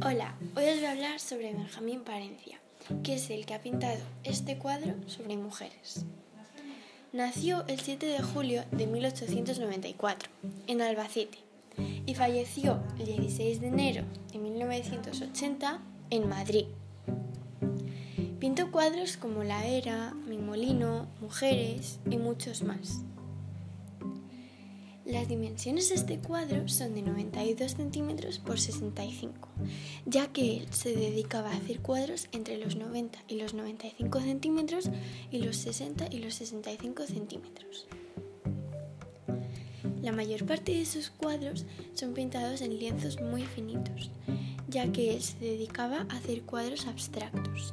Hola, hoy os voy a hablar sobre Benjamín Parencia, que es el que ha pintado este cuadro sobre mujeres. Nació el 7 de julio de 1894 en Albacete y falleció el 16 de enero de 1980 en Madrid. Pintó cuadros como La Era, Mi Molino, Mujeres y muchos más. Las dimensiones de este cuadro son de 92 centímetros por 65, ya que él se dedicaba a hacer cuadros entre los 90 y los 95 centímetros y los 60 y los 65 centímetros. La mayor parte de sus cuadros son pintados en lienzos muy finitos, ya que él se dedicaba a hacer cuadros abstractos.